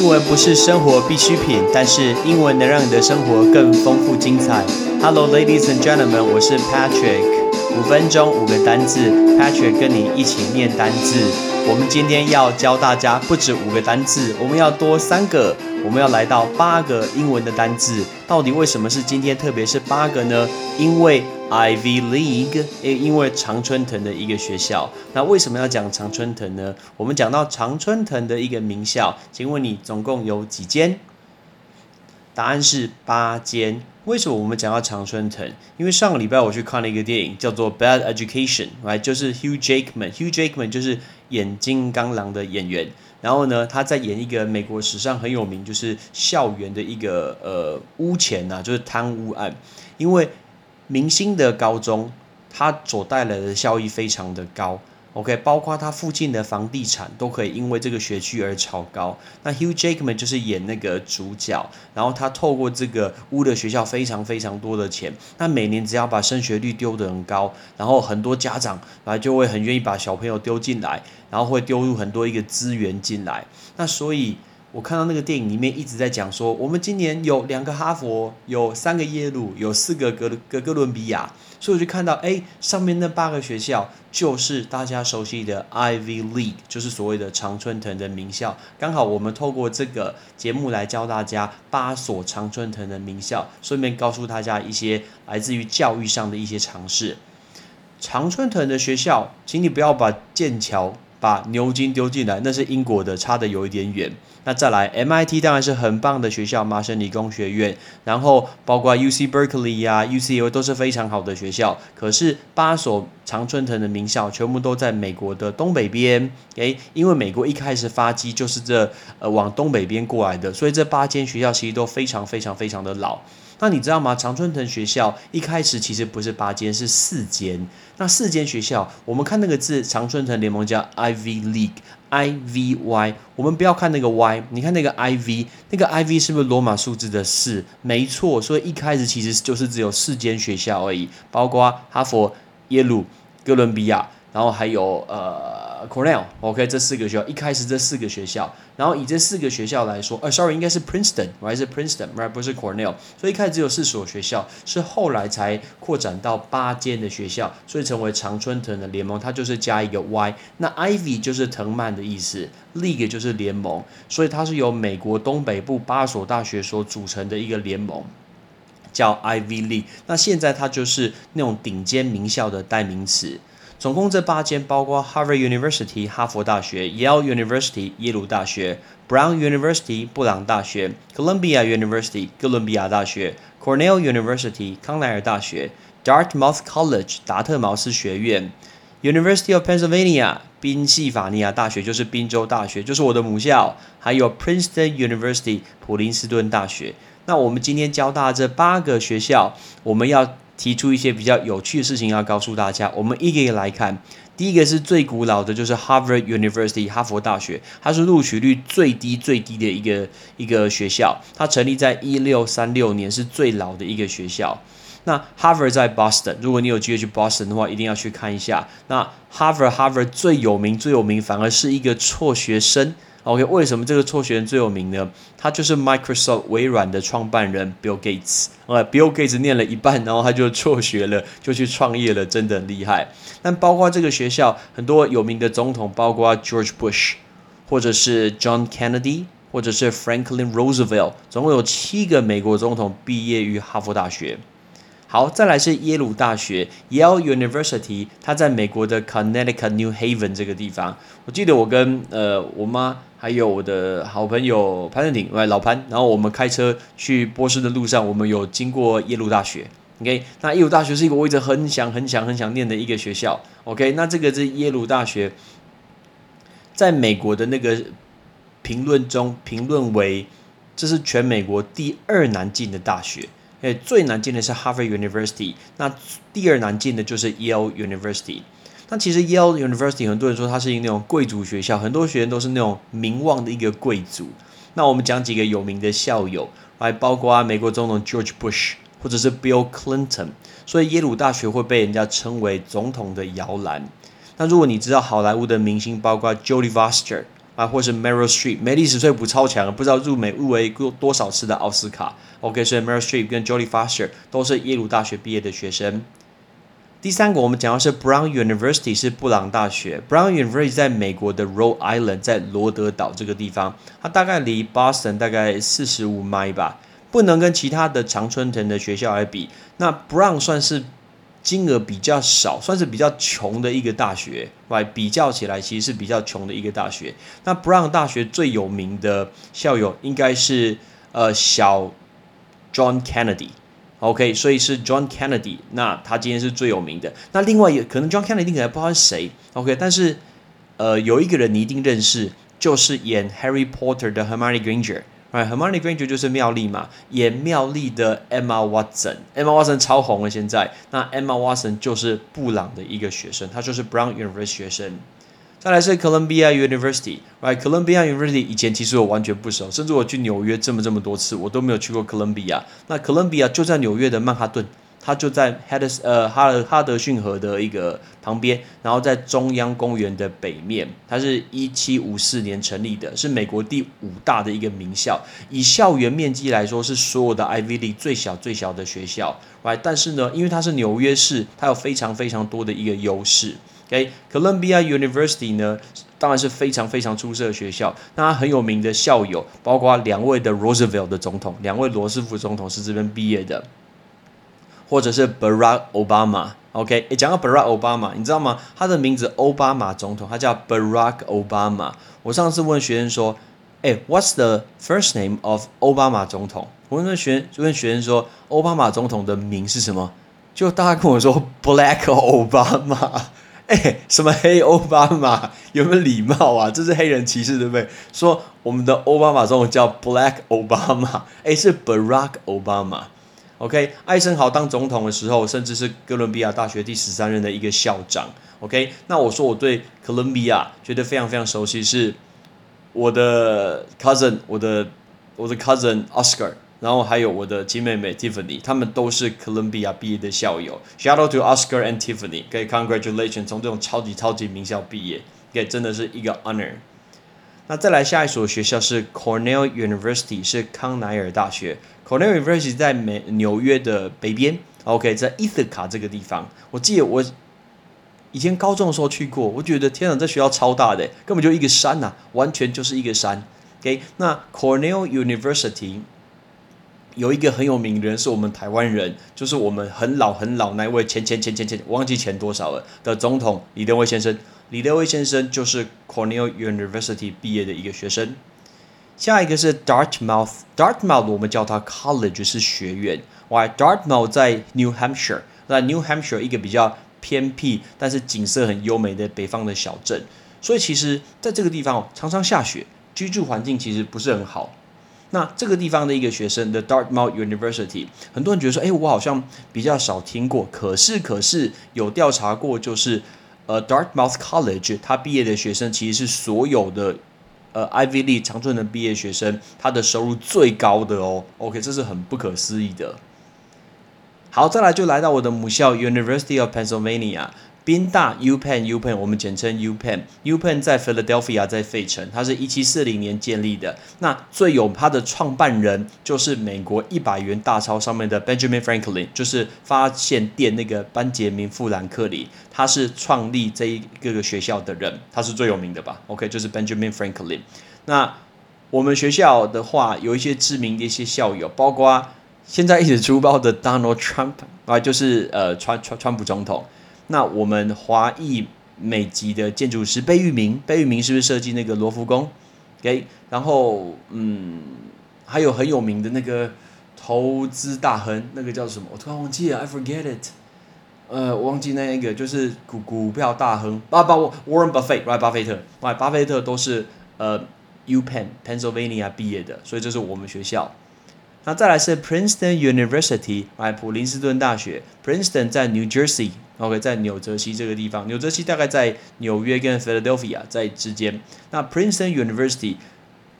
英文不是生活必需品，但是英文能让你的生活更丰富精彩。Hello, ladies and gentlemen，我是 Patrick。五分钟五个单字，Patrick 跟你一起念单字。我们今天要教大家不止五个单字，我们要多三个，我们要来到八个英文的单字。到底为什么是今天，特别是八个呢？因为 Ivy League，因为常春藤的一个学校。那为什么要讲常春藤呢？我们讲到常春藤的一个名校，请问你总共有几间？答案是八间。为什么我们讲到常春藤？因为上个礼拜我去看了一个电影，叫做《Bad Education》，来就是 Hugh Jackman。Hugh Jackman 就是演金刚狼的演员。然后呢，他在演一个美国史上很有名，就是校园的一个呃污钱呐，就是贪污案。因为明星的高中，它所带来的效益非常的高。OK，包括它附近的房地产都可以因为这个学区而炒高。那 Hugh Jackman 就是演那个主角，然后他透过这个污的学校非常非常多的钱。那每年只要把升学率丢得很高，然后很多家长来就会很愿意把小朋友丢进来，然后会丢入很多一个资源进来。那所以。我看到那个电影里面一直在讲说，我们今年有两个哈佛，有三个耶鲁，有四个哥哥哥伦比亚，所以我就看到，哎，上面那八个学校就是大家熟悉的 Ivy League，就是所谓的常春藤的名校。刚好我们透过这个节目来教大家八所常春藤的名校，顺便告诉大家一些来自于教育上的一些尝试。常春藤的学校，请你不要把剑桥。把牛津丢进来，那是英国的，差的有一点远。那再来，MIT 当然是很棒的学校，麻省理工学院，然后包括 UC Berkeley 呀、UCL 都是非常好的学校。可是八所常春藤的名校全部都在美国的东北边，诶，因为美国一开始发迹就是这呃往东北边过来的，所以这八间学校其实都非常非常非常的老。那你知道吗？常春藤学校一开始其实不是八间，是四间。那四间学校，我们看那个字，常春藤联盟叫 Ivy League，I V Y。我们不要看那个 Y，你看那个 I V，那个 I V 是不是罗马数字的四？没错，所以一开始其实就是只有四间学校而已，包括哈佛、耶鲁、哥伦比亚，然后还有呃。Cornell，OK，这四个学校一开始这四个学校，然后以这四个学校来说，呃，sorry，应该是 Princeton，还是 Princeton，而不是 Cornell，所以一开始只有四所学校，是后来才扩展到八间的学校，所以成为常春藤的联盟，它就是加一个 Y，那 Ivy 就是藤蔓的意思，League 就是联盟，所以它是由美国东北部八所大学所组成的一个联盟，叫 Ivy League，那现在它就是那种顶尖名校的代名词。总共这八间包括 Harvard University 哈佛大学、Yale University 耶鲁大学、Brown University 布朗大学、Columbia University 哥伦比亚大学、Cornell University 康奈尔大学、Dartmouth College 达特茅斯学院、University of Pennsylvania 宾夕法尼亚大学就是宾州大学，就是我的母校，还有 Princeton University 普林斯顿大学。那我们今天教大家这八个学校，我们要。提出一些比较有趣的事情要告诉大家，我们一个一个来看。第一个是最古老的，就是 Harvard University 哈佛大学，它是录取率最低最低的一个一个学校，它成立在一六三六年，是最老的一个学校。那 Harvard 在 Boston，如果你有机会去 Boston 的话，一定要去看一下。那 Harvard Harvard 最有名最有名，反而是一个辍学生。OK，为什么这个辍学人最有名呢？他就是 Microsoft 微软的创办人 Bill Gates。呃，Bill Gates 念了一半，然后他就辍学了，就去创业了，真的很厉害。但包括这个学校很多有名的总统，包括 George Bush，或者是 John Kennedy，或者是 Franklin Roosevelt，总共有七个美国总统毕业于哈佛大学。好，再来是耶鲁大学 Yale University，它在美国的 Connecticut New Haven 这个地方。我记得我跟呃我妈还有我的好朋友潘正廷，喂老潘，然后我们开车去波士的路上，我们有经过耶鲁大学。OK，那耶鲁大学是一个我一直很想很想很想念的一个学校。OK，那这个是耶鲁大学，在美国的那个评论中评论为这是全美国第二难进的大学。诶，最难进的是 Harvard University，那第二难进的就是 Yale University。那其实 Yale University 很多人说它是一那种贵族学校，很多学生都是那种名望的一个贵族。那我们讲几个有名的校友，还包括美国总统 George Bush 或者是 Bill Clinton。所以耶鲁大学会被人家称为总统的摇篮。那如果你知道好莱坞的明星，包括 Jodie Foster。啊，或是 Meryl Streep，梅丽史翠普超强，不知道入美入围过多少次的奥斯卡。OK，所以 Meryl Streep 跟 Jodie Foster 都是耶鲁大学毕业的学生。第三个，我们讲的是 Brown University，是布朗大学。Brown University 在美国的 Rhode Island，在罗德岛这个地方，它大概离 Boston 大概四十五 m 吧，不能跟其他的常春藤的学校来比。那 Brown 算是金额比较少，算是比较穷的一个大学，来比较起来其实是比较穷的一个大学。那 Brown 大学最有名的校友应该是呃小 John Kennedy。OK，所以是 John Kennedy，那他今天是最有名的。那另外也可能 John Kennedy 可能不知道是谁，OK，但是呃有一个人你一定认识，就是演 Harry Potter 的 Hermione Right，Hermione Granger 就是妙丽嘛，演妙丽的 Emma Watson，Emma Watson 超红了现在。那 Emma Watson 就是布朗的一个学生，他就是 Brown University 学生。再来是 Columbia University，right？Columbia University 以前其实我完全不熟，甚至我去纽约这么这么多次，我都没有去过 Columbia。那 Columbia 就在纽约的曼哈顿，它就在 h a d s 呃哈德哈德逊河的一个旁边，然后在中央公园的北面。它是一七五四年成立的，是美国第五大的一个名校。以校园面积来说，是所有的 Ivy League 最小最小的学校哎但是呢，因为它是纽约市，它有非常非常多的一个优势。OK，Columbia University 呢，当然是非常非常出色的学校。那它很有名的校友，包括两位的 Roosevelt 的总统，两位罗斯福总统是这边毕业的，或者是 Barack Obama。OK，诶，讲到 Barack Obama，你知道吗？他的名字奥巴马总统，他叫 Barack Obama。我上次问学生说，诶 w h a t s the first name of 奥巴马总统？我问学问学生说，奥巴马总统的名是什么？就大家跟我说 Black Obama。哎，什么黑奥巴马？有没有礼貌啊？这是黑人歧视，对不对？说我们的奥巴马总统叫 Black Obama，哎，是 Barack Obama。OK，艾森豪当总统的时候，甚至是哥伦比亚大学第十三任的一个校长。OK，那我说我对哥伦比亚觉得非常非常熟悉，是我的 cousin，我的我的 cousin Oscar。然后还有我的亲妹妹 Tiffany，他们都是哥伦比亚毕业的校友。Shout out to Oscar and tiffany 可以 congratulations 从这种超级超级名校毕业，给真的是一个 honor。那再来下一所学校是 Cornell University，是康奈尔大学。Cornell University 在美纽约的北边，OK，在伊斯卡这个地方。我记得我以前高中的时候去过，我觉得天哪，这学校超大的，根本就一个山呐，完全就是一个山。OK，那 Cornell University。有一个很有名的人是我们台湾人，就是我们很老很老那位前前前前前忘记前多少了的总统李登辉先生。李德威先生就是 Cornell University 毕业的一个学生。下一个是 Dartmouth，Dartmouth 我们叫它 College 是学院。哇，Dartmouth 在 New Hampshire，在 New Hampshire 一个比较偏僻但是景色很优美的北方的小镇。所以其实在这个地方，常常下雪，居住环境其实不是很好。那这个地方的一个学生，The Dartmouth University，很多人觉得说，哎，我好像比较少听过。可是，可是有调查过，就是呃，Dartmouth College，他毕业的学生其实是所有的呃 Ivy League 长春的毕业学生，他的收入最高的哦。OK，这是很不可思议的。好，再来就来到我的母校 University of Pennsylvania。宾大 U Penn U Penn，我们简称 U Penn。U Penn 在 Philadelphia，在费城，它是一七四零年建立的。那最有它的创办人就是美国一百元大钞上面的 Benjamin Franklin，就是发现电那个班杰明富兰克林，他是创立这一个个学校的人，他是最有名的吧？OK，就是 Benjamin Franklin。那我们学校的话，有一些知名的一些校友，包括现在一直出包的 Donald Trump 啊，就是呃川川川普总统。那我们华裔美籍的建筑师贝聿铭，贝聿铭是不是设计那个罗浮宫？OK，然后嗯，还有很有名的那个投资大亨，那个叫什么？我突然忘记了，I forget it。呃，我忘记那一个，就是股股票大亨，巴巴 Warren Buffett，right？巴菲特，right？巴菲特都是呃 U Penn Pennsylvania 毕业的，所以这是我们学校。那再来是 Princeton University，哎，普林斯顿大学。Princeton 在 New Jersey OK，在纽泽西这个地方。纽泽西大概在纽约跟 Philadelphia 在之间。那 Princeton University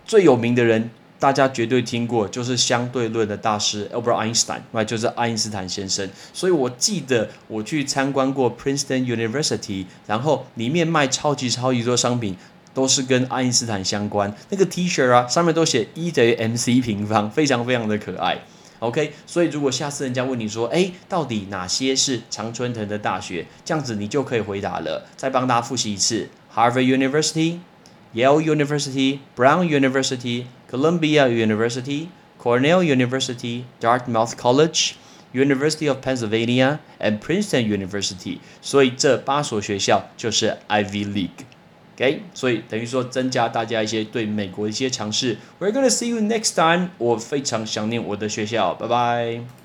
最有名的人，大家绝对听过，就是相对论的大师 Albert Einstein，那，就是爱因斯坦先生。所以我记得我去参观过 Princeton University，然后里面卖超级超级多商品。都是跟爱因斯坦相关。那个 T 恤啊，上面都写 E 等于 mc 平方，非常非常的可爱。OK，所以如果下次人家问你说，哎，到底哪些是常春藤的大学？这样子你就可以回答了。再帮大家复习一次：Harvard University、Yale University、Brown University、Columbia University、Cornell University、Dartmouth College、University of Pennsylvania and Princeton University。所以这八所学校就是 Ivy League。OK，所以等于说增加大家一些对美国的一些尝试。We're gonna see you next time。我非常想念我的学校，拜拜。